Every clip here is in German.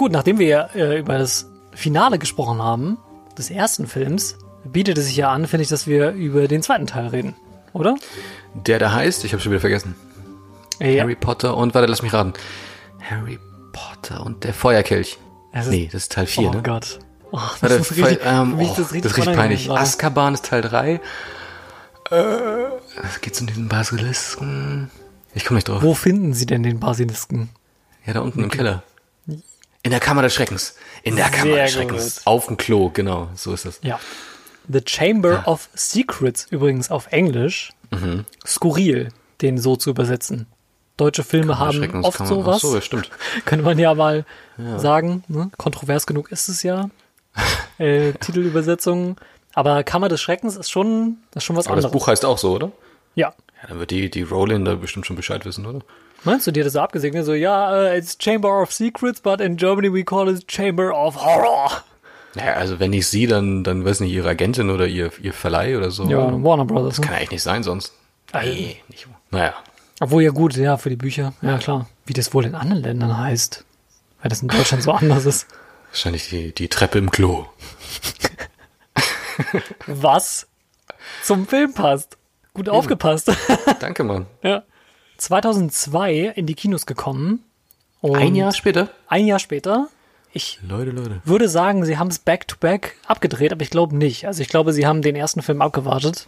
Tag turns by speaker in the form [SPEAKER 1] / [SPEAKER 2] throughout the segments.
[SPEAKER 1] Gut, nachdem wir äh, über das Finale gesprochen haben, des ersten Films, bietet es sich ja an, finde ich, dass wir über den zweiten Teil reden, oder?
[SPEAKER 2] Der da heißt, ich habe schon wieder vergessen.
[SPEAKER 1] Ja.
[SPEAKER 2] Harry Potter und, warte, lass mich raten. Harry Potter und der Feuerkelch.
[SPEAKER 1] Es ist-
[SPEAKER 2] nee, das ist Teil 4,
[SPEAKER 1] oh
[SPEAKER 2] ne?
[SPEAKER 1] Gott. Oh, das
[SPEAKER 2] Warte,
[SPEAKER 1] ist richtig,
[SPEAKER 2] ähm, oh,
[SPEAKER 1] das richtig,
[SPEAKER 2] das ist richtig peinlich.
[SPEAKER 1] gerade.
[SPEAKER 2] Azkaban ist Teil 3. Äh, es geht um diesen Basilisken. Ich komme nicht drauf.
[SPEAKER 1] Wo finden Sie denn den Basilisken?
[SPEAKER 2] Ja, da unten im Keller. In der Kammer des Schreckens. In der Kammer
[SPEAKER 1] Sehr
[SPEAKER 2] des Schreckens.
[SPEAKER 1] gut.
[SPEAKER 2] Auf dem Klo, genau, so ist das.
[SPEAKER 1] Ja. The Chamber of Secrets übrigens auf Englisch.
[SPEAKER 2] Mhm.
[SPEAKER 1] Skurril, den so zu übersetzen. Deutsche Filme haben oft sowas.
[SPEAKER 2] So, ja, stimmt.
[SPEAKER 1] Könnte man ja mal sagen. Ne? Kontrovers genug ist es ja. Äh, Titelübersetzungen. Aber Kammer des Schreckens ist schon, ist schon was
[SPEAKER 2] Aber das
[SPEAKER 1] anderes.
[SPEAKER 2] Buch heißt auch so, oder?
[SPEAKER 1] Ja.
[SPEAKER 2] Ja, dann wird die, die Rowling da bestimmt schon Bescheid wissen, oder?
[SPEAKER 1] Meinst du, dir das so abgesegnet? So, ja, äh, it's Chamber of Secrets, but in Germany we call it Chamber of Horror.
[SPEAKER 2] Naja, also wenn nicht sie, dann, dann weiß nicht, ihre Agentin oder ihr, ihr Verleih oder so.
[SPEAKER 1] Ja, Warner Brothers.
[SPEAKER 2] Kann
[SPEAKER 1] Ne?
[SPEAKER 2] eigentlich nicht sein sonst. Nee, nicht. Naja.
[SPEAKER 1] Obwohl ja gut, ja, für die Bücher. Ja, klar. Wie das wohl in anderen Ländern heißt. Weil das in Deutschland so anders ist.
[SPEAKER 2] Wahrscheinlich die, die Treppe im Klo.
[SPEAKER 1] Was zum Film passt. Gut aufgepasst.
[SPEAKER 2] Danke, Mann.
[SPEAKER 1] ja. 2002 in die Kinos gekommen. Und
[SPEAKER 2] Ein Jahr später?
[SPEAKER 1] Ein Jahr später. Ich
[SPEAKER 2] Leute, Leute.
[SPEAKER 1] würde sagen, sie haben es back-to-back abgedreht, aber ich glaube nicht. Also ich glaube, sie haben den ersten Film abgewartet.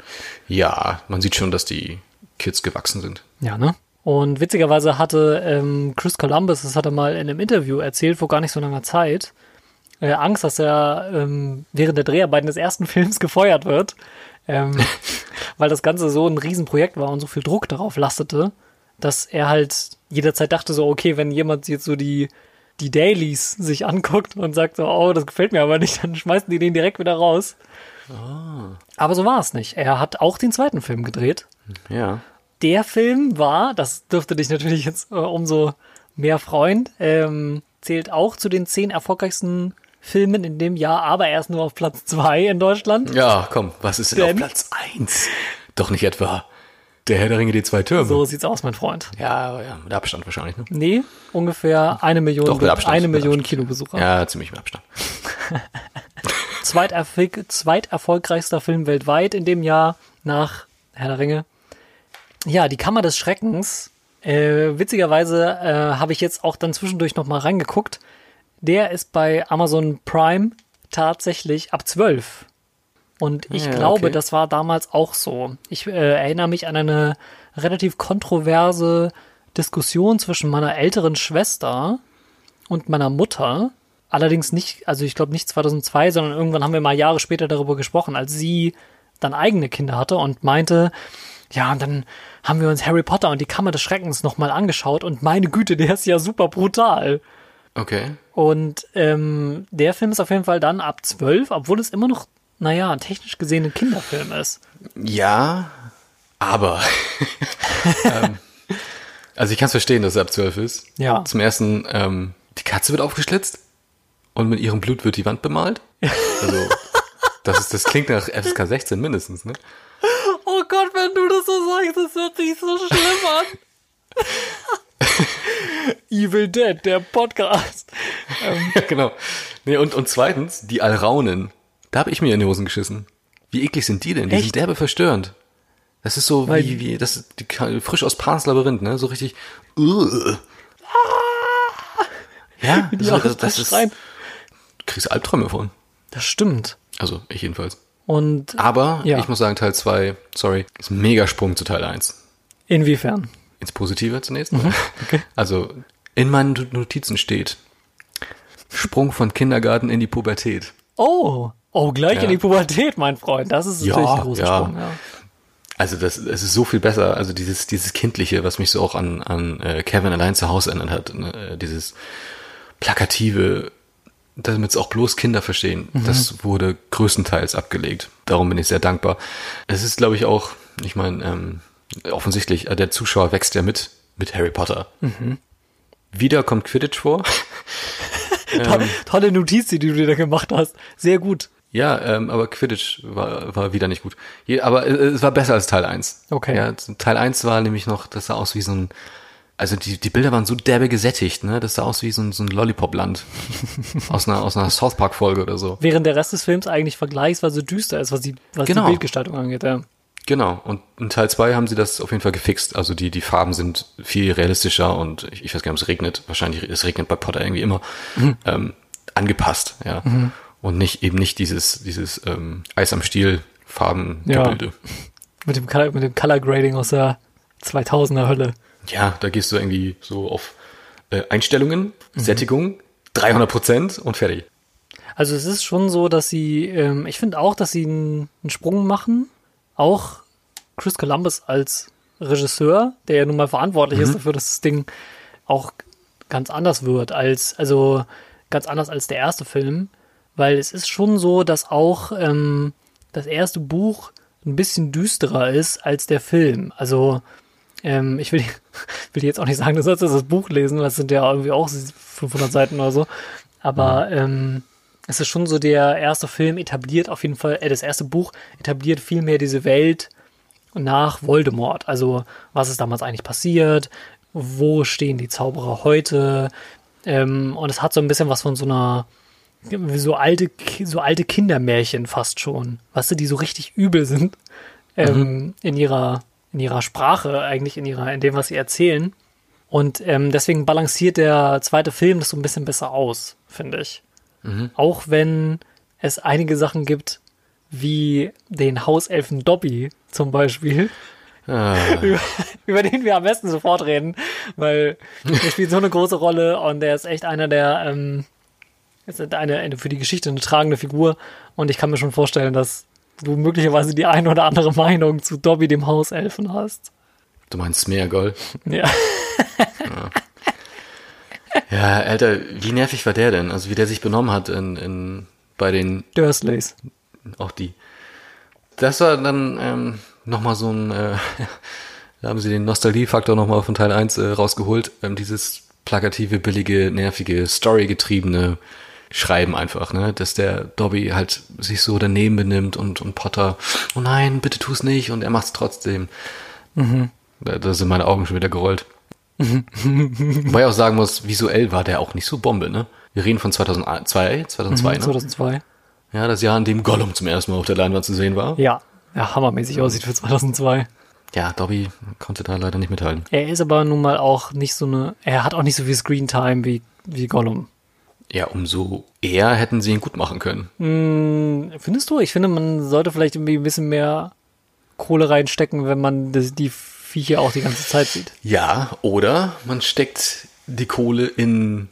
[SPEAKER 2] Ja, man sieht schon, dass die Kids gewachsen sind.
[SPEAKER 1] Ja, ne? Und witzigerweise hatte ähm, Chris Columbus, das hat er mal in einem Interview erzählt, vor gar nicht so langer Zeit, äh, Angst, dass er ähm, während der Dreharbeiten des ersten Films gefeuert wird, ähm, weil das Ganze so ein Riesenprojekt war und so viel Druck darauf lastete, dass er halt jederzeit dachte so, okay, wenn jemand jetzt so die, die Dailies sich anguckt und sagt so, oh, das gefällt mir aber nicht, dann schmeißen die den direkt wieder raus. Aber so war es nicht. Er hat auch den zweiten Film gedreht
[SPEAKER 2] Ja.
[SPEAKER 1] der Film war, das dürfte dich natürlich jetzt äh, umso mehr freuen, ähm, zählt auch zu den zehn erfolgreichsten Filmen in dem Jahr, aber erst nur auf Platz zwei in Deutschland.
[SPEAKER 2] Ja, komm, was ist denn
[SPEAKER 1] Denn-
[SPEAKER 2] auf Platz 1? Doch nicht etwa der Herr der Ringe, die zwei Türme.
[SPEAKER 1] So sieht's aus, mein Freund.
[SPEAKER 2] Ja, ja, mit Abstand wahrscheinlich, ne?
[SPEAKER 1] Nee, ungefähr eine Million,
[SPEAKER 2] Doch, mit Abstand,
[SPEAKER 1] eine
[SPEAKER 2] mit
[SPEAKER 1] Million
[SPEAKER 2] Abstand.
[SPEAKER 1] Kinobesucher.
[SPEAKER 2] Ja, ziemlich mit Abstand.
[SPEAKER 1] Zweiterfolg, zweiterfolgreichster Film weltweit in dem Jahr nach Herr der Ringe. Ja, die Kammer des Schreckens. Äh, witzigerweise äh, habe ich jetzt auch dann zwischendurch noch mal reingeguckt. Der ist bei Amazon Prime tatsächlich ab 12. Und ich
[SPEAKER 2] Ja,
[SPEAKER 1] glaube,
[SPEAKER 2] okay.
[SPEAKER 1] das war damals auch so. Ich äh, erinnere mich an eine relativ kontroverse Diskussion zwischen meiner älteren Schwester und meiner Mutter. Allerdings nicht, also ich glaube nicht 2002, sondern irgendwann haben wir mal Jahre später darüber gesprochen, als sie dann eigene Kinder hatte und meinte, ja, und dann haben wir uns Harry Potter und die Kammer des Schreckens nochmal angeschaut und meine Güte, der ist ja super brutal.
[SPEAKER 2] Okay.
[SPEAKER 1] Und ähm, der Film ist auf jeden Fall dann ab 12, obwohl es immer noch, naja, technisch gesehen ein Kinderfilm ist.
[SPEAKER 2] Ja, aber. ähm, also ich kann es verstehen, dass es ab 12 ist.
[SPEAKER 1] Ja.
[SPEAKER 2] Zum ersten, ähm, die Katze wird aufgeschlitzt und mit ihrem Blut wird die Wand bemalt. Also, das, ist, das klingt nach FSK 16 mindestens, ne?
[SPEAKER 1] Oh Gott, wenn du das so sagst, das hört sich so schlimm an. Evil Dead, der Podcast.
[SPEAKER 2] genau. Nee, und, und zweitens, die Alraunen. Da habe ich mir in die Hosen geschissen. Wie eklig sind die denn? Die
[SPEAKER 1] Echt?
[SPEAKER 2] sind derbe verstörend. Das ist so
[SPEAKER 1] Weil-
[SPEAKER 2] wie, wie, das ist die, frisch aus Pans Labyrinth, ne? So richtig. Uh. Ja,
[SPEAKER 1] Die
[SPEAKER 2] so,
[SPEAKER 1] auch
[SPEAKER 2] das, das ist.
[SPEAKER 1] schreien.
[SPEAKER 2] Du kriegst Albträume von.
[SPEAKER 1] Das stimmt.
[SPEAKER 2] Also, ich jedenfalls.
[SPEAKER 1] Und
[SPEAKER 2] Aber
[SPEAKER 1] Ja.
[SPEAKER 2] ich muss sagen, Teil 2, sorry, ist ein Megasprung zu Teil 1.
[SPEAKER 1] inwiefern?
[SPEAKER 2] Ins Positive zunächst.
[SPEAKER 1] Mhm. okay.
[SPEAKER 2] Also, in meinen Notizen steht Sprung von Kindergarten in die Pubertät.
[SPEAKER 1] Oh, oh, gleich
[SPEAKER 2] Ja.
[SPEAKER 1] in die Pubertät, mein Freund. Das ist
[SPEAKER 2] Ja,
[SPEAKER 1] natürlich ein großer
[SPEAKER 2] ja.
[SPEAKER 1] Sprung. Ja.
[SPEAKER 2] Also das, es ist so viel besser. Also dieses, dieses Kindliche, was mich so auch an, an äh, Kevin allein zu Hause erinnert hat. Ne? Äh, Dieses plakative, damit es auch bloß Kinder verstehen. Das wurde größtenteils abgelegt. Darum bin ich sehr dankbar. Es ist, glaube ich, auch, ich meine, ähm, offensichtlich, äh, der Zuschauer wächst ja mit, mit Harry Potter. Wieder kommt Quidditch vor.
[SPEAKER 1] Tolle, tolle Notiz, die du dir da gemacht hast. Sehr gut.
[SPEAKER 2] Ja, ähm, aber Quidditch war, war wieder nicht gut. Je, aber äh, es war besser als Teil 1.
[SPEAKER 1] Okay.
[SPEAKER 2] Ja, Teil 1 war nämlich noch, das sah aus wie so ein, also die, die Bilder waren so derbe gesättigt, ne? Das sah aus wie so ein, so ein Lollipop-Land. aus einer, aus einer South Park-Folge oder so.
[SPEAKER 1] Während der Rest des Films eigentlich vergleichsweise düster ist, was die, was
[SPEAKER 2] Genau.
[SPEAKER 1] die Bildgestaltung angeht, ja.
[SPEAKER 2] Genau. Und in Teil 2 haben sie das auf jeden Fall gefixt. Also die, die Farben sind viel realistischer und ich, ich weiß gar nicht, ob es regnet. Wahrscheinlich, es regnet bei Potter irgendwie immer. Ähm, angepasst, ja. Und nicht, eben nicht dieses, dieses ähm, Eis am Stiel Farbengebilde.
[SPEAKER 1] Mit dem, Color, mit dem Color Grading aus der 2000er Hölle.
[SPEAKER 2] Ja. da gehst du irgendwie so auf äh, Einstellungen, Sättigung, 300 Prozent und fertig.
[SPEAKER 1] Also es ist schon so, dass sie, ähm, ich finde auch, dass sie einen, einen Sprung machen. Auch Chris Columbus als Regisseur, der ja nun mal verantwortlich ist dafür, dass das Ding auch ganz anders wird als, also ganz anders als der erste Film. Weil es ist schon so, dass auch ähm, das erste Buch ein bisschen düsterer ist als der Film. Also ähm, ich will, will jetzt auch nicht sagen, du sollst das Buch lesen, weil es sind ja irgendwie auch 500 Seiten oder so. Aber ähm, es ist schon so, der erste Film etabliert auf jeden Fall, äh, das erste Buch etabliert viel mehr diese Welt nach Voldemort. Also, was ist damals eigentlich passiert? Wo stehen die Zauberer heute? Ähm, und es hat so ein bisschen was von so einer, so alte, so alte Kindermärchen fast schon. Weißt du, die so richtig übel sind, ähm, in ihrer, in ihrer Sprache, eigentlich in ihrer, in dem, was sie erzählen. Und ähm, deswegen balanciert der zweite Film das so ein bisschen besser aus, finde ich. Auch wenn es einige Sachen gibt, wie den Hauselfen Dobby zum Beispiel,
[SPEAKER 2] Ah,
[SPEAKER 1] über, über den wir am besten sofort reden, weil er spielt so eine große Rolle und er ist echt einer der, ähm, ist eine, eine für die Geschichte eine tragende Figur und ich kann mir schon vorstellen, dass du möglicherweise die eine oder andere Meinung zu Dobby dem Hauselfen hast.
[SPEAKER 2] du meinst Smeargol?
[SPEAKER 1] Ja.
[SPEAKER 2] Ja, Alter, wie nervig war der denn? Also wie der sich benommen hat in, in bei den
[SPEAKER 1] Dursleys.
[SPEAKER 2] auch die. Das war dann ähm, nochmal so ein, äh, da haben sie den Nostalgiefaktor nochmal von Teil 1 äh, rausgeholt. Ähm, dieses plakative, billige, nervige, storygetriebene Schreiben einfach, ne? Dass der Dobby halt sich so daneben benimmt und, und Potter, oh nein, bitte tu's nicht und er macht's trotzdem. Da, da sind meine Augen schon wieder gerollt. Wobei ich auch sagen muss, visuell war der auch nicht so Bombe, ne? Wir reden von 2002, 2002, ne?
[SPEAKER 1] 2002.
[SPEAKER 2] Ja, das Jahr, in dem Gollum zum ersten Mal auf der Leinwand zu sehen war.
[SPEAKER 1] Ja. Ja, hammermäßig aussieht für 2002.
[SPEAKER 2] Ja, Dobby konnte da leider nicht mithalten.
[SPEAKER 1] Er ist aber nun mal auch nicht so eine, er hat auch nicht so viel Screentime wie, wie Gollum.
[SPEAKER 2] Ja, umso eher hätten sie ihn gut machen können.
[SPEAKER 1] Hm, findest du? Ich finde, man sollte vielleicht irgendwie ein bisschen mehr Kohle reinstecken, wenn man das, die Viecher auch die ganze Zeit sieht.
[SPEAKER 2] Ja, oder man steckt die Kohle in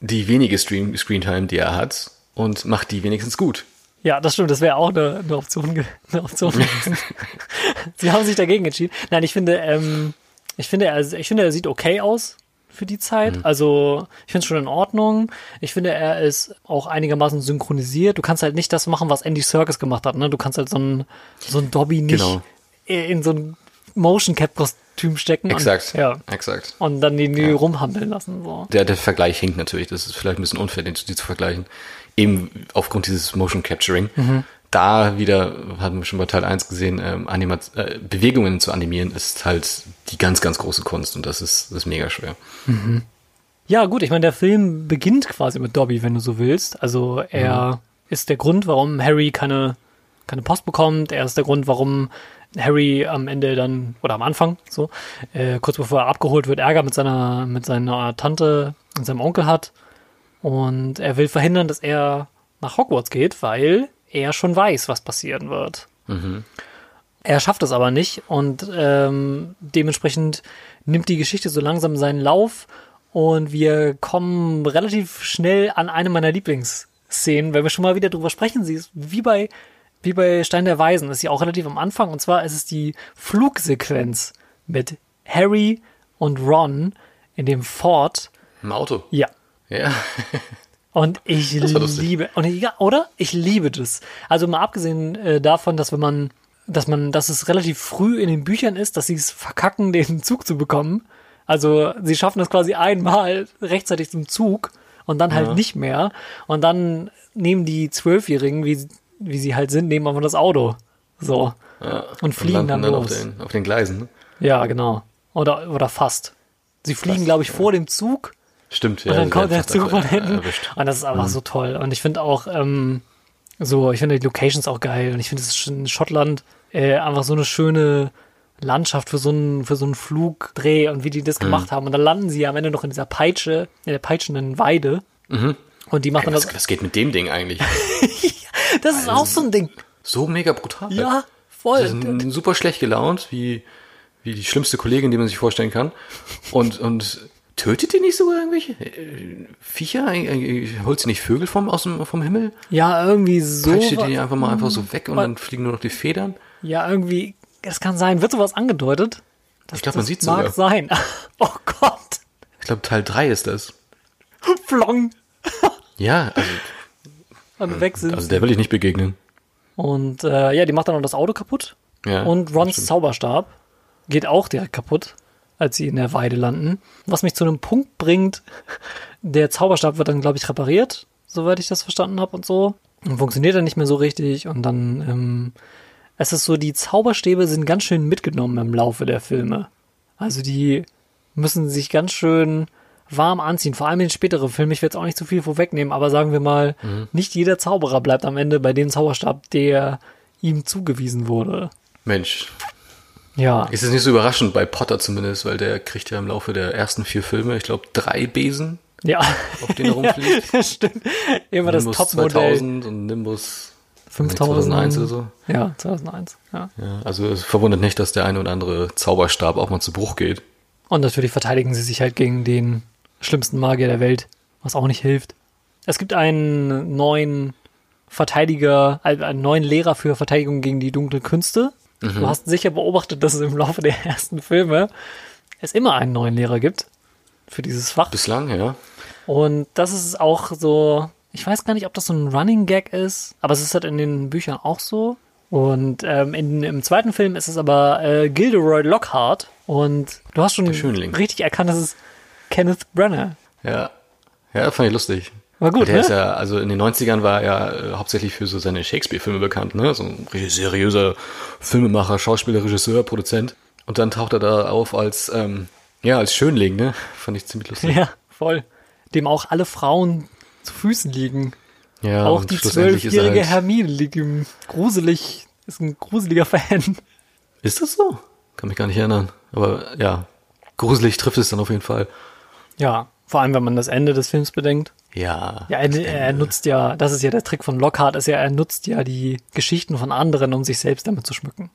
[SPEAKER 2] die wenige Stream Screentime, die er hat und macht die wenigstens gut.
[SPEAKER 1] Ja, das stimmt, das wäre auch eine, eine Option, eine Option. Sie haben sich dagegen entschieden. Nein, ich finde, ähm, ich finde, er, ich finde, er sieht okay aus für die Zeit. Also, ich finde es schon in Ordnung. Ich finde, er ist auch einigermaßen synchronisiert. Du kannst halt nicht das machen, was Andy Serkis gemacht hat, ne? Du kannst halt so ein, so ein Dobby nicht
[SPEAKER 2] Genau.
[SPEAKER 1] in so ein Motion Cap Kostüm stecken.
[SPEAKER 2] Exakt.
[SPEAKER 1] Und, ja.
[SPEAKER 2] Exakt.
[SPEAKER 1] Und dann die, die rumhampeln lassen, so.
[SPEAKER 2] Der, der Vergleich hinkt natürlich. Das ist vielleicht ein bisschen unfair, den zu, vergleichen. Eben aufgrund dieses Motion Capturing. Da wieder, hatten wir schon bei Teil 1 gesehen, ähm, Animat äh, Bewegungen zu animieren, ist halt die ganz, ganz große Kunst und das ist, das ist mega schwer.
[SPEAKER 1] Ja, gut, ich meine, der Film beginnt quasi mit Dobby, wenn du so willst. Also er ist der Grund, warum Harry keine, keine Post bekommt. Er ist der Grund, warum Harry am Ende dann, oder am Anfang, so, äh, kurz bevor er abgeholt wird, Ärger mit seiner, mit seiner Tante und seinem Onkel hat. Und er will verhindern, dass er nach Hogwarts geht, weil er schon weiß, was passieren wird. Er schafft es aber nicht und ähm, dementsprechend nimmt die Geschichte so langsam seinen Lauf und wir kommen relativ schnell an eine meiner Lieblingsszenen, wenn wir schon mal wieder drüber sprechen. Sie ist wie bei, wie bei Stein der Weisen, ist sie auch relativ am Anfang und zwar ist es die Flugsequenz mit Harry und Ron in dem Fort.
[SPEAKER 2] Im Auto.
[SPEAKER 1] Ja,
[SPEAKER 2] Ja.
[SPEAKER 1] und ich
[SPEAKER 2] Das
[SPEAKER 1] liebe, und ich, ja, oder? Ich liebe das. Also mal abgesehen äh, davon, dass wenn man, dass man, dass es relativ früh in den Büchern ist, dass sie es verkacken, den Zug zu bekommen. Also sie schaffen es quasi einmal rechtzeitig zum Zug und dann halt
[SPEAKER 2] Ja.
[SPEAKER 1] nicht mehr. Und dann nehmen die Zwölfjährigen, wie, wie sie halt sind, nehmen einfach das Auto. So.
[SPEAKER 2] ja.
[SPEAKER 1] Und fliegen
[SPEAKER 2] landen
[SPEAKER 1] dann
[SPEAKER 2] auf
[SPEAKER 1] los.
[SPEAKER 2] den, auf den Gleisen. Ne?
[SPEAKER 1] Ja, genau. Oder, oder fast. Sie fliegen, glaube ich, vor dem Zug
[SPEAKER 2] Stimmt,
[SPEAKER 1] und dann kommt der Zug von hinten. Und das ist einfach so toll. Und ich finde auch, ähm, so, ich finde die Locations auch geil. Und ich finde, es ist in Schottland äh, einfach so eine schöne Landschaft für so einen, für so einen Flugdreh und wie die
[SPEAKER 2] Mhm.
[SPEAKER 1] das gemacht haben. Und dann landen sie am Ende noch in dieser Peitsche, in der peitschenden Weide. Und die machen
[SPEAKER 2] Ey, was,
[SPEAKER 1] das.
[SPEAKER 2] was geht mit dem Ding eigentlich?
[SPEAKER 1] Das ist auch so ein Ding.
[SPEAKER 2] So mega brutal.
[SPEAKER 1] Ja, voll.
[SPEAKER 2] sind super schlecht gelaunt, wie, wie die schlimmste Kollegin, die man sich vorstellen kann. Und, und tötet ihr nicht sogar irgendwelche äh, Viecher? Äh, Holt sie nicht Vögel vom, aus dem, vom Himmel?
[SPEAKER 1] Ja, irgendwie so.
[SPEAKER 2] Peitscht ihr die einfach mal einfach so weg und dann fliegen nur noch die Federn?
[SPEAKER 1] Ja, irgendwie, es kann sein. Wird sowas angedeutet? Das,
[SPEAKER 2] Ich glaub, man
[SPEAKER 1] das
[SPEAKER 2] sieht's
[SPEAKER 1] mag
[SPEAKER 2] sogar.
[SPEAKER 1] sein. Oh Gott.
[SPEAKER 2] Ich glaube, Teil 3 ist das.
[SPEAKER 1] Flong.
[SPEAKER 2] Ja, also,
[SPEAKER 1] Und weg sind
[SPEAKER 2] also der will ich nicht begegnen.
[SPEAKER 1] Und äh, ja, die macht dann noch das Auto kaputt.
[SPEAKER 2] Ja,
[SPEAKER 1] und Rons. Zauberstab geht auch direkt kaputt, als sie in der Weide landen. Was mich zu einem Punkt bringt, der Zauberstab wird dann, glaube ich, repariert, soweit ich das verstanden habe und so. Und funktioniert dann nicht mehr so richtig. Und dann, ähm, es ist so, die Zauberstäbe sind ganz schön mitgenommen im Laufe der Filme. Also die müssen sich ganz schön warm anziehen, vor allem in den späteren Filmen. Ich will jetzt auch nicht zu viel vorwegnehmen, aber sagen wir mal, nicht jeder Zauberer bleibt am Ende bei dem Zauberstab, der ihm zugewiesen wurde.
[SPEAKER 2] Mensch,
[SPEAKER 1] Ja.
[SPEAKER 2] ist es nicht so überraschend, bei Potter zumindest, weil der kriegt ja im Laufe der ersten vier Filme, ich glaube, drei Besen,
[SPEAKER 1] Ja.
[SPEAKER 2] auf denen er rumfliegt.
[SPEAKER 1] Ja, stimmt. Immer das
[SPEAKER 2] Nimbus
[SPEAKER 1] Topmodell.
[SPEAKER 2] 2000 und Nimbus
[SPEAKER 1] 5000.
[SPEAKER 2] 2001 oder so.
[SPEAKER 1] Ja, 2001. Ja.
[SPEAKER 2] Ja, also es verwundert nicht, dass der eine oder andere Zauberstab auch mal zu Bruch geht.
[SPEAKER 1] Und natürlich verteidigen sie sich halt gegen den schlimmsten Magier der Welt, was auch nicht hilft. Es gibt einen neuen Verteidiger, also einen neuen Lehrer für Verteidigung gegen die dunklen Künste. Du hast sicher beobachtet, dass es im Laufe der ersten Filme es immer einen neuen Lehrer gibt für dieses Fach.
[SPEAKER 2] Bislang, ja.
[SPEAKER 1] Und das ist auch so, ich weiß gar nicht, ob das so ein Running Gag ist, aber es ist halt in den Büchern auch so. Und ähm, in, im zweiten Film ist es aber äh, Gilderoy Lockhart. Und du hast schon richtig erkannt, das ist Kenneth Branagh.
[SPEAKER 2] Ja. Ja, fand ich lustig.
[SPEAKER 1] War gut,
[SPEAKER 2] der
[SPEAKER 1] ne?
[SPEAKER 2] ist ja, also in den 90ern war er äh, hauptsächlich für so seine Shakespeare-Filme bekannt, ne? So ein seriöser Filmemacher, Schauspieler, Regisseur, Produzent. Und dann taucht er da auf als, ähm, ja, als Schönling, ne? Fand ich ziemlich lustig.
[SPEAKER 1] Ja, voll. Dem auch alle Frauen zu Füßen liegen.
[SPEAKER 2] Ja,
[SPEAKER 1] auch die zwölfjährige
[SPEAKER 2] halt-
[SPEAKER 1] Hermine liegt ihm gruselig, ist ein gruseliger Fan.
[SPEAKER 2] Ist das so? Kann mich gar nicht erinnern. Aber ja, gruselig trifft es dann auf jeden Fall.
[SPEAKER 1] Ja, vor allem, wenn man das Ende des Films bedenkt.
[SPEAKER 2] Ja.
[SPEAKER 1] Ja, er, er nutzt ja, das ist ja der Trick von Lockhart, ist ja, er nutzt ja die Geschichten von anderen, um sich selbst damit zu schmücken.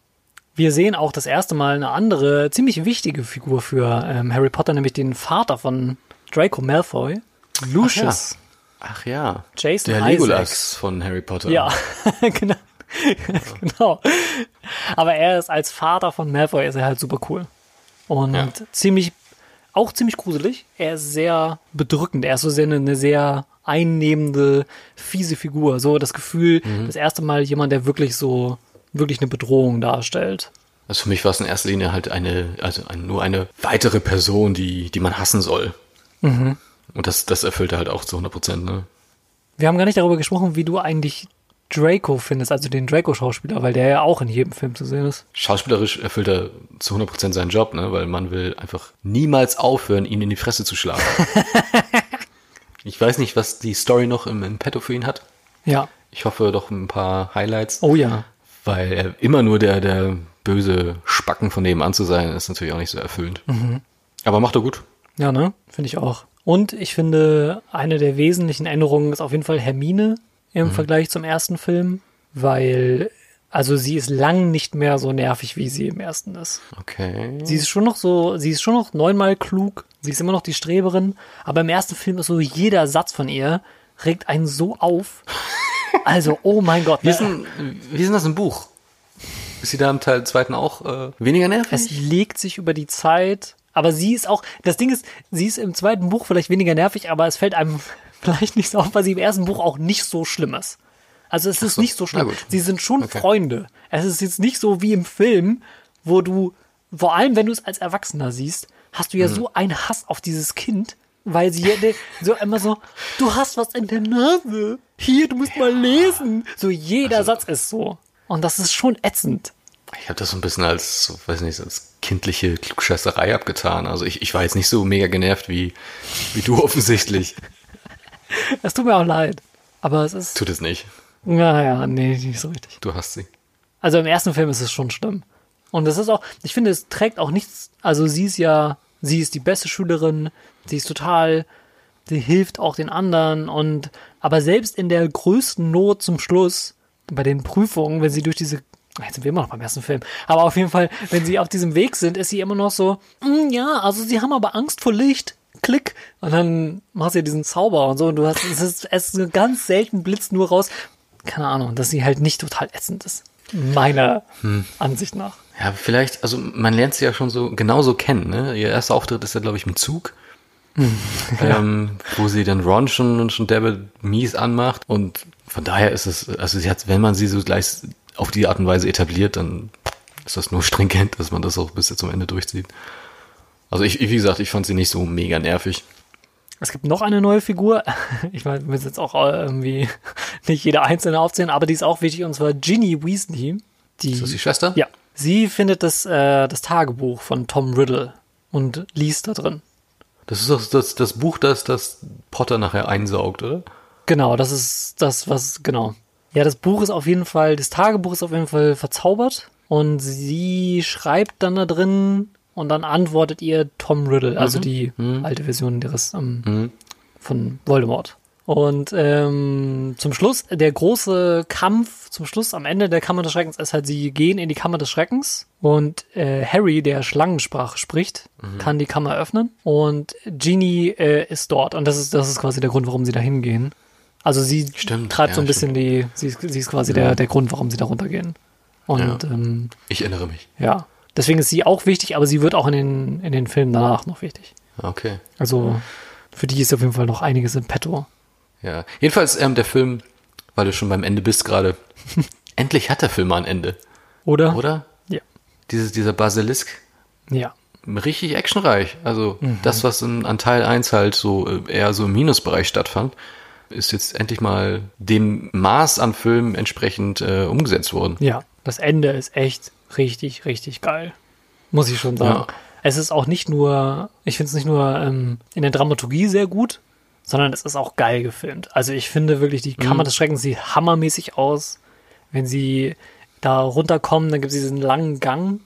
[SPEAKER 1] Wir sehen auch das erste Mal eine andere, ziemlich wichtige Figur für ähm, Harry Potter, nämlich den Vater von Draco Malfoy, Lucius.
[SPEAKER 2] Ach ja.
[SPEAKER 1] Jason
[SPEAKER 2] Der
[SPEAKER 1] Isaacs.
[SPEAKER 2] Legolas von Harry Potter.
[SPEAKER 1] Ja, genau. genau. Aber er ist als Vater von Malfoy ist er halt super cool. Und
[SPEAKER 2] Ja.
[SPEAKER 1] ziemlich, auch ziemlich gruselig. Er ist sehr bedrückend. Er ist so sehr eine, eine sehr einnehmende, fiese Figur. So das Gefühl,
[SPEAKER 2] Mhm.
[SPEAKER 1] das erste Mal jemand, der wirklich so, wirklich eine Bedrohung darstellt.
[SPEAKER 2] Also für mich war es in erster Linie halt eine, also ein, nur eine weitere Person, die, die man hassen soll.
[SPEAKER 1] Mhm.
[SPEAKER 2] Und das, das erfüllt er halt auch zu 100 Prozent, ne?
[SPEAKER 1] Wir haben gar nicht darüber gesprochen, wie du eigentlich Draco findest, also den Draco-Schauspieler, weil der ja auch in jedem Film zu sehen ist.
[SPEAKER 2] Schauspielerisch erfüllt er zu 100 Prozent seinen Job, ne? Weil man will einfach niemals aufhören, ihn in die Fresse zu schlagen. ich weiß nicht, was die Story noch im, im Petto für ihn hat.
[SPEAKER 1] Ja.
[SPEAKER 2] Ich hoffe doch ein paar Highlights.
[SPEAKER 1] Oh ja.
[SPEAKER 2] Weil er immer nur der, der böse Spacken von nebenan zu sein, ist natürlich auch nicht so erfüllend.
[SPEAKER 1] Mhm.
[SPEAKER 2] Aber macht er gut.
[SPEAKER 1] Ja, ne? Finde ich auch. Und ich finde, eine der wesentlichen Änderungen ist auf jeden Fall Hermine im Vergleich zum ersten Film, weil, also sie ist lang nicht mehr so nervig, wie sie im ersten ist.
[SPEAKER 2] Okay.
[SPEAKER 1] Sie ist schon noch so, sie ist schon noch neunmal klug, sie ist immer noch die Streberin, aber im ersten Film ist so jeder Satz von ihr regt einen so auf. Also, oh mein Gott.
[SPEAKER 2] Wie ist,
[SPEAKER 1] ne?
[SPEAKER 2] denn, wie ist denn das im Buch? Ist sie da im Teil zweiten auch äh, weniger nervig?
[SPEAKER 1] Es legt sich über die Zeit, aber sie ist auch, das Ding ist, sie ist im zweiten Buch vielleicht weniger nervig, aber es fällt einem vielleicht nicht so auf, weil sie im ersten Buch auch nicht so schlimm ist. Also es ist
[SPEAKER 2] so,
[SPEAKER 1] nicht so schlimm. Sie sind schon
[SPEAKER 2] Okay.
[SPEAKER 1] Freunde. Es ist jetzt nicht so wie im Film, wo du, vor allem wenn du es als Erwachsener siehst, hast du ja
[SPEAKER 2] Mhm.
[SPEAKER 1] so einen Hass auf dieses Kind, weil sie ja de- so immer so, du hast was in der Nase. Hier, du musst mal lesen. So jeder
[SPEAKER 2] Also
[SPEAKER 1] Satz ist so. Und das ist schon ätzend.
[SPEAKER 2] Ich habe das so ein bisschen als, so, weiß nicht, als kindliche Klugscheißerei abgetan. Also ich, ich war jetzt nicht so mega genervt wie, wie du offensichtlich.
[SPEAKER 1] Es tut mir auch leid. Aber es ist.
[SPEAKER 2] Tut es nicht.
[SPEAKER 1] Naja, nee, nicht so richtig.
[SPEAKER 2] Du hast sie.
[SPEAKER 1] Also im ersten Film ist es schon schlimm. Und es ist auch, ich finde, es trägt auch nichts. Also sie ist ja, sie ist die beste Schülerin, sie ist total, sie hilft auch den anderen und, aber selbst in der größten Not zum Schluss, bei den Prüfungen, wenn sie durch diese, jetzt sind wir immer noch beim ersten Film, aber auf jeden Fall, wenn sie auf diesem Weg sind, ist sie immer noch so, "Mm, ja, also sie haben aber Angst vor Licht. Klick. Und dann machst du ja diesen Zauber und so und du hast, es ist, es ist so ganz selten blitzt nur raus. Keine Ahnung, dass sie halt nicht total ätzend ist. Meiner Ansicht nach.
[SPEAKER 2] Ja, vielleicht, also man lernt sie ja schon so genauso kennen. Ne? Ihr erster Auftritt ist ja, glaube ich, im Zug. ähm, wo sie dann Ron schon, schon derbe mies anmacht. Und von daher ist es, also sie hat, wenn man sie so gleich auf die Art und Weise etabliert, dann ist das nur stringent, dass man das auch bis zum Ende durchzieht. Also ich, wie gesagt, ich fand sie nicht so mega nervig.
[SPEAKER 1] Es gibt noch eine neue Figur. Ich meine, wir müssen jetzt auch irgendwie nicht jede einzelne aufzählen, aber die ist auch wichtig, und zwar Ginny Weasley. Die,
[SPEAKER 2] Ist das die Schwester?
[SPEAKER 1] ja, sie findet das, äh, das Tagebuch von Tom Riddle und liest da drin.
[SPEAKER 2] Das ist doch das, das Buch, das, das Potter nachher einsaugt, oder?
[SPEAKER 1] Genau, das ist das, was, genau. Ja, das Buch ist auf jeden Fall, das Tagebuch ist auf jeden Fall verzaubert und sie schreibt dann da drin und dann antwortet ihr Tom Riddle, also die alte Version ihres ähm, von Voldemort. Und ähm, zum Schluss, der große Kampf zum Schluss am Ende der Kammer des Schreckens ist halt, sie gehen in die Kammer des Schreckens und äh, Harry, der Schlangensprache spricht, kann die Kammer öffnen und Genie äh, ist dort und das ist, das ist quasi der Grund, warum sie da hingehen. Also sie
[SPEAKER 2] Stimmt,
[SPEAKER 1] treibt
[SPEAKER 2] ja,
[SPEAKER 1] so ein bisschen die, sie ist, sie ist quasi der, der Grund, warum sie da runtergehen. Und
[SPEAKER 2] Ja.
[SPEAKER 1] ähm,
[SPEAKER 2] Ich erinnere mich.
[SPEAKER 1] ja, deswegen ist sie auch wichtig, aber sie wird auch in den, in den Filmen danach noch wichtig.
[SPEAKER 2] Okay.
[SPEAKER 1] Also für die ist auf jeden Fall noch einiges in petto.
[SPEAKER 2] Ja. Jedenfalls, ähm, der Film, weil du schon beim Ende bist gerade, endlich hat der Film mal ein Ende,
[SPEAKER 1] Oder?
[SPEAKER 2] oder?
[SPEAKER 1] Ja.
[SPEAKER 2] Dieses, dieser Basilisk,
[SPEAKER 1] Ja.
[SPEAKER 2] richtig actionreich. Also das, was in, an Teil 1 halt so äh, eher so im Minusbereich stattfand, ist jetzt endlich mal dem Maß an Filmen entsprechend äh, umgesetzt worden.
[SPEAKER 1] Ja. Das Ende ist echt richtig, richtig geil. Muss ich schon sagen.
[SPEAKER 2] Ja.
[SPEAKER 1] Es ist auch nicht nur, ich finde es nicht nur ähm, in der Dramaturgie sehr gut, sondern es ist auch geil gefilmt. Also ich finde wirklich, die Kammer des Schreckens sieht hammermäßig aus. Wenn sie da runterkommen, dann gibt es diesen langen Gang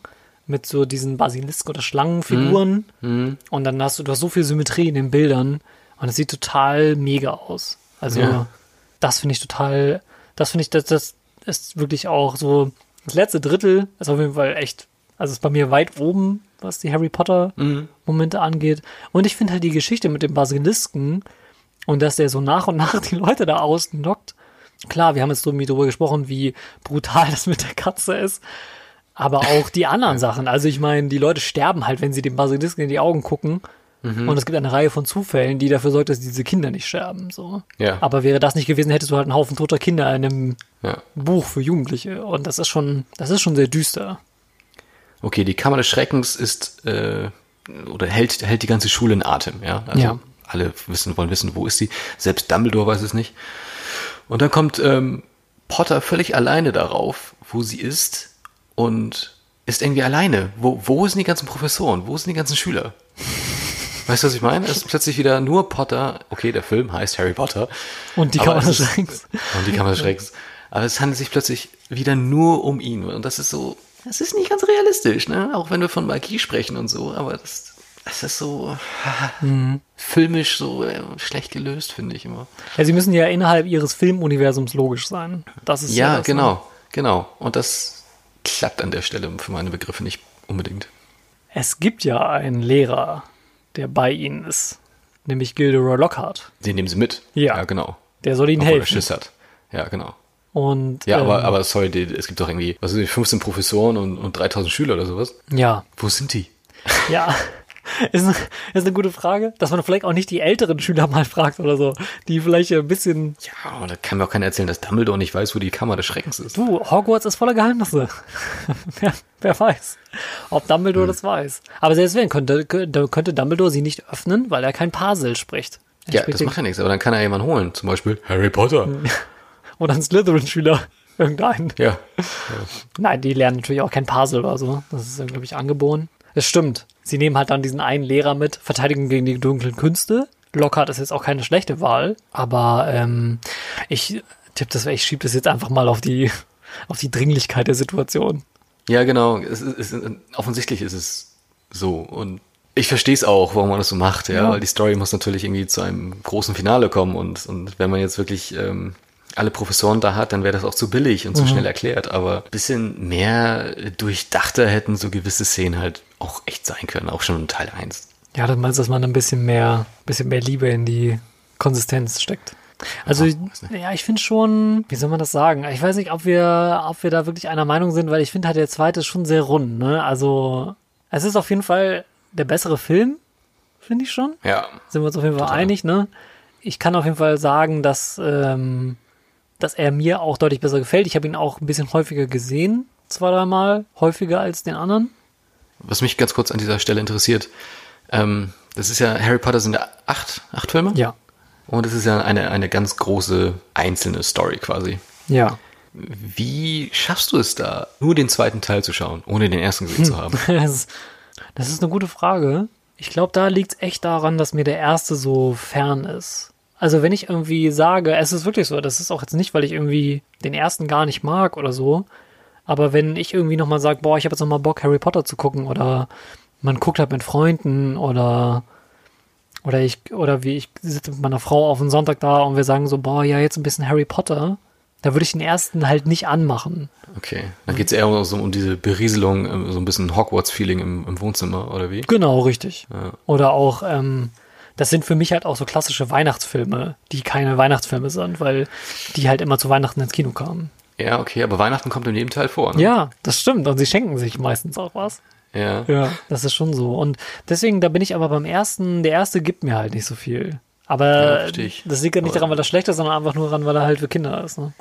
[SPEAKER 1] mit so diesen Basilisk- oder Schlangenfiguren. Und dann hast du, du hast so viel Symmetrie in den Bildern und es sieht total mega aus. Also
[SPEAKER 2] Ja.
[SPEAKER 1] das finde ich total, das finde ich, das, das ist wirklich auch so, das letzte Drittel ist auf jeden Fall echt, also ist bei mir weit oben, was die Harry Potter Momente angeht. Und ich finde halt die Geschichte mit dem Basilisken und dass der so nach und nach die Leute da ausnockt. Klar, wir haben jetzt so darüber gesprochen, wie brutal das mit der Katze ist. Aber auch die anderen Sachen. Also ich meine, die Leute sterben halt, wenn sie dem Basilisken in die Augen gucken. Und es gibt eine Reihe von Zufällen, die dafür sorgt, dass diese Kinder nicht sterben. So.
[SPEAKER 2] Ja.
[SPEAKER 1] Aber wäre das nicht gewesen, hättest du halt einen Haufen toter Kinder in einem
[SPEAKER 2] Ja.
[SPEAKER 1] Buch für Jugendliche. Und das ist schon, das ist schon sehr düster.
[SPEAKER 2] Okay, die Kammer des Schreckens ist äh, oder hält hält die ganze Schule in Atem, ja. Also
[SPEAKER 1] Ja.
[SPEAKER 2] alle wissen wollen wissen, wo ist sie. Selbst Dumbledore weiß es nicht. Und dann kommt ähm, Potter völlig alleine darauf, wo sie ist und ist irgendwie alleine. Wo wo sind die ganzen Professoren? Wo sind die ganzen Schüler? Weißt du, was ich meine? Es ist plötzlich wieder nur Potter. Okay, der Film heißt Harry Potter.
[SPEAKER 1] Und die Kammer
[SPEAKER 2] es
[SPEAKER 1] des Schreckens.
[SPEAKER 2] Und die Kammer des Schreckens. Aber es handelt sich plötzlich wieder nur um ihn. Und das ist so, das ist nicht ganz realistisch, ne? Auch wenn wir von Magie sprechen und so, aber das, das ist so filmisch so äh, schlecht gelöst, finde ich immer.
[SPEAKER 1] Ja, sie müssen ja innerhalb ihres Filmuniversums logisch sein. Das ist
[SPEAKER 2] Ja,
[SPEAKER 1] das,
[SPEAKER 2] genau,
[SPEAKER 1] Ne?
[SPEAKER 2] genau. Und das klappt an der Stelle für meine Begriffe nicht unbedingt.
[SPEAKER 1] Es gibt ja einen Lehrer, der bei ihnen ist, nämlich Gilderoy Lockhart.
[SPEAKER 2] Den nehmen sie mit.
[SPEAKER 1] Ja.
[SPEAKER 2] Ja, genau.
[SPEAKER 1] Der soll ihnen
[SPEAKER 2] Obwohl er
[SPEAKER 1] helfen.
[SPEAKER 2] Schiss hat. Ja, genau.
[SPEAKER 1] Und
[SPEAKER 2] Ja,
[SPEAKER 1] ähm,
[SPEAKER 2] aber, aber sorry, es gibt doch irgendwie, was sind die, 15 Professoren und, und 3000 Schüler oder sowas.
[SPEAKER 1] ja,
[SPEAKER 2] Wo sind die?
[SPEAKER 1] ja. Ist eine, ist eine gute Frage, dass man vielleicht auch nicht die älteren Schüler mal fragt oder so, die vielleicht ein bisschen.
[SPEAKER 2] Ja, aber da kann mir auch keiner erzählen, dass Dumbledore nicht weiß, wo die Kammer des Schreckens ist.
[SPEAKER 1] Du, Hogwarts ist voller Geheimnisse. wer, wer weiß, ob Dumbledore
[SPEAKER 2] Hm.
[SPEAKER 1] das weiß. Aber selbst wenn, könnte, könnte Dumbledore sie nicht öffnen, weil er kein Parsel spricht. Er
[SPEAKER 2] Ja,
[SPEAKER 1] spricht
[SPEAKER 2] das macht ja nichts, aber dann kann er jemanden holen. Zum Beispiel Harry Potter.
[SPEAKER 1] Oder ein Slytherin-Schüler. Irgendeinen.
[SPEAKER 2] Ja.
[SPEAKER 1] Nein, die lernen natürlich auch kein Puzzle oder so. Das ist, glaube ich, angeboren. Es stimmt. Sie nehmen halt dann diesen einen Lehrer mit, Verteidigung gegen die dunklen Künste. Lockhart ist jetzt auch keine schlechte Wahl, aber ähm, ich tippe das, ich schiebe das jetzt einfach mal auf die, auf die Dringlichkeit der Situation.
[SPEAKER 2] Ja, genau. Es es ist, offensichtlich ist es so. Und ich verstehe es auch, warum man das so macht, ja?
[SPEAKER 1] Ja.
[SPEAKER 2] weil die Story muss natürlich irgendwie zu einem großen Finale kommen und, und wenn man jetzt wirklich ähm, alle Professoren da hat, dann wäre das auch zu billig und zu schnell erklärt. Aber ein bisschen mehr durchdachter hätten so gewisse Szenen halt auch echt sein können, auch schon in Teil 1.
[SPEAKER 1] Ja, du meinst, dass man ein bisschen mehr, bisschen mehr Liebe in die Konsistenz steckt. Also,
[SPEAKER 2] Ja,
[SPEAKER 1] ich finde schon, wie soll man das sagen? Ich weiß nicht, ob wir, ob wir da wirklich einer Meinung sind, weil ich finde halt der zweite ist schon sehr rund, ne? Also, es ist auf jeden Fall der bessere Film, finde ich schon.
[SPEAKER 2] Ja,
[SPEAKER 1] Sind wir uns auf jeden Fall
[SPEAKER 2] Total.
[SPEAKER 1] einig, ne? Ich kann auf jeden Fall sagen, dass, ähm, dass er mir auch deutlich besser gefällt. Ich habe ihn auch ein bisschen häufiger gesehen, zwei, dreimal, häufiger als den anderen.
[SPEAKER 2] was mich ganz kurz an dieser Stelle interessiert, ähm, das ist ja, Harry Potter sind ja acht, acht Filme?
[SPEAKER 1] Ja.
[SPEAKER 2] Und es ist ja eine, eine ganz große einzelne Story quasi.
[SPEAKER 1] Ja.
[SPEAKER 2] Wie schaffst du es da, nur den zweiten Teil zu schauen, ohne den ersten gesehen zu haben?
[SPEAKER 1] Das, das ist eine gute Frage. Ich glaube, da liegt es echt daran, dass mir der erste so fern ist. Also wenn ich irgendwie sage, es ist wirklich so, das ist auch jetzt nicht, weil ich irgendwie den ersten gar nicht mag oder so, aber wenn ich irgendwie nochmal sage, boah, ich habe jetzt nochmal Bock, Harry Potter zu gucken oder man guckt halt mit Freunden oder oder ich oder wie ich sitze mit meiner Frau auf dem Sonntag da und wir sagen so, boah, ja, jetzt ein bisschen Harry Potter, da würde ich den ersten halt nicht anmachen.
[SPEAKER 2] Okay, dann geht es eher um, so um diese Berieselung, ähm, so ein bisschen Hogwarts-Feeling im, im Wohnzimmer, oder wie?
[SPEAKER 1] Genau, richtig.
[SPEAKER 2] Ja.
[SPEAKER 1] Oder auch, ähm, das sind für mich halt auch so klassische Weihnachtsfilme, die keine Weihnachtsfilme sind, weil die halt immer zu Weihnachten ins Kino kamen.
[SPEAKER 2] Ja, okay, aber Weihnachten kommt in jedem Teil vor, ne?
[SPEAKER 1] Ja, das stimmt. Und sie schenken sich meistens auch was.
[SPEAKER 2] Ja.
[SPEAKER 1] Ja. Das ist schon so. Und deswegen, da bin ich aber beim ersten, der erste gibt mir halt nicht so viel.
[SPEAKER 2] Ja,
[SPEAKER 1] Aber
[SPEAKER 2] ich.
[SPEAKER 1] das liegt ja nicht
[SPEAKER 2] Aber-
[SPEAKER 1] daran, weil er schlecht ist, sondern einfach nur daran, weil er halt für Kinder ist. Ne?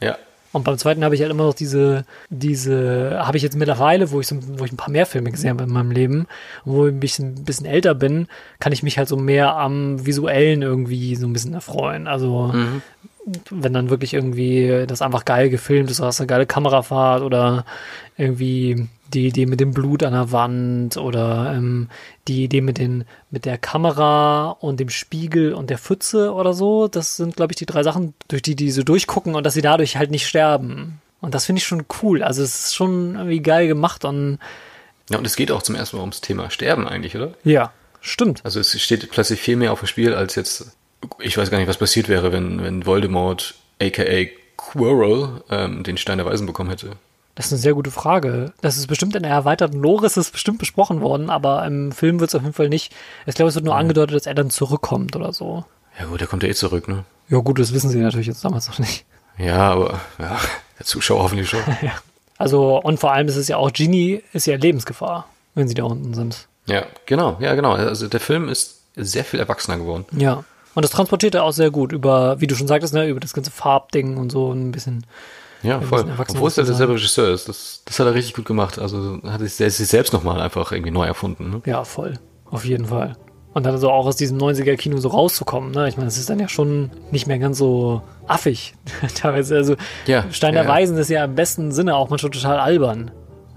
[SPEAKER 2] Ja.
[SPEAKER 1] Und beim zweiten habe ich halt immer noch diese, diese, habe ich jetzt mittlerweile, wo ich so, wo ich ein paar mehr Filme gesehen habe in meinem Leben, wo ich ein bisschen, ein bisschen älter bin, kann ich mich halt so mehr am visuellen irgendwie so ein bisschen erfreuen. Also,
[SPEAKER 2] Mhm.
[SPEAKER 1] Wenn dann wirklich irgendwie das einfach geil gefilmt ist, du hast eine geile Kamerafahrt oder irgendwie die Idee mit dem Blut an der Wand oder ähm, die Idee mit den mit der Kamera und dem Spiegel und der Pfütze oder so, das sind glaube ich die drei Sachen, durch die die so durchgucken und dass sie dadurch halt nicht sterben. Und das finde ich schon cool. Also es ist schon irgendwie geil gemacht und
[SPEAKER 2] Ja, und es geht auch zum ersten Mal ums Thema Sterben eigentlich, oder?
[SPEAKER 1] ja, stimmt.
[SPEAKER 2] Also es steht plötzlich viel mehr auf dem Spiel, als jetzt, ich weiß gar nicht, was passiert wäre, wenn, wenn Voldemort, aka Quirrell, ähm, den Stein der Weisen bekommen hätte.
[SPEAKER 1] Das ist eine sehr gute Frage. Das ist bestimmt in der erweiterten Lore ist es bestimmt besprochen worden, aber im Film wird es auf jeden Fall nicht. Ich glaube, es wird nur angedeutet, dass er dann zurückkommt oder so.
[SPEAKER 2] Ja gut, der kommt ja eh zurück, ne?
[SPEAKER 1] Ja gut, das wissen sie natürlich jetzt damals noch nicht.
[SPEAKER 2] Ja, aber ja, der Zuschauer hoffentlich schon.
[SPEAKER 1] Also, und vor allem ist es ja auch, Genie ist ja Lebensgefahr, wenn sie da unten sind.
[SPEAKER 2] ja, genau, ja, genau. Also der Film ist sehr viel erwachsener geworden.
[SPEAKER 1] Ja. Und das transportiert er auch sehr gut über, wie du schon sagtest, ne, über das ganze Farbding und so ein bisschen.
[SPEAKER 2] Ja, voll. Obwohl es ja
[SPEAKER 1] zu sein.
[SPEAKER 2] derselbe Regisseur ist. Das, das hat er richtig gut gemacht. Also hat er sich selbst nochmal einfach irgendwie neu erfunden. Ne?
[SPEAKER 1] Ja, voll. Auf jeden Fall. Und dann so auch aus diesem 90er-Kino so rauszukommen, ne? Ich meine, es ist dann ja schon nicht mehr ganz so affig, teilweise. Also,
[SPEAKER 2] Ja,
[SPEAKER 1] Stein der
[SPEAKER 2] ja, ja.
[SPEAKER 1] Weisen ist ja im besten Sinne auch manchmal total albern.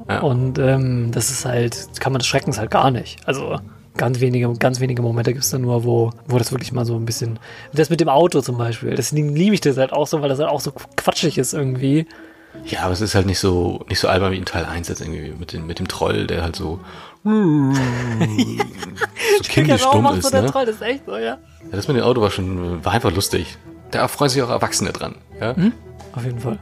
[SPEAKER 2] Ja.
[SPEAKER 1] Und ähm, das ist halt, kann man des Schreckens halt gar nicht. Also ganz wenige, ganz wenige Momente gibt es da nur, wo, wo das wirklich mal so ein bisschen. Das mit dem Auto zum Beispiel, deswegen liebe ich das halt auch so, weil das halt auch so quatschig ist irgendwie.
[SPEAKER 2] Ja, aber es ist halt nicht so, nicht so albern wie in Teil 1 jetzt irgendwie mit, den, mit dem Troll, der halt so, so kindisch dumm
[SPEAKER 1] macht
[SPEAKER 2] ist.
[SPEAKER 1] so der
[SPEAKER 2] Ne?
[SPEAKER 1] Troll, das ist echt so, ja.
[SPEAKER 2] Ja, das mit dem Auto war schon, war einfach lustig. Da freuen sich auch Erwachsene dran. Ja?
[SPEAKER 1] Auf jeden Fall.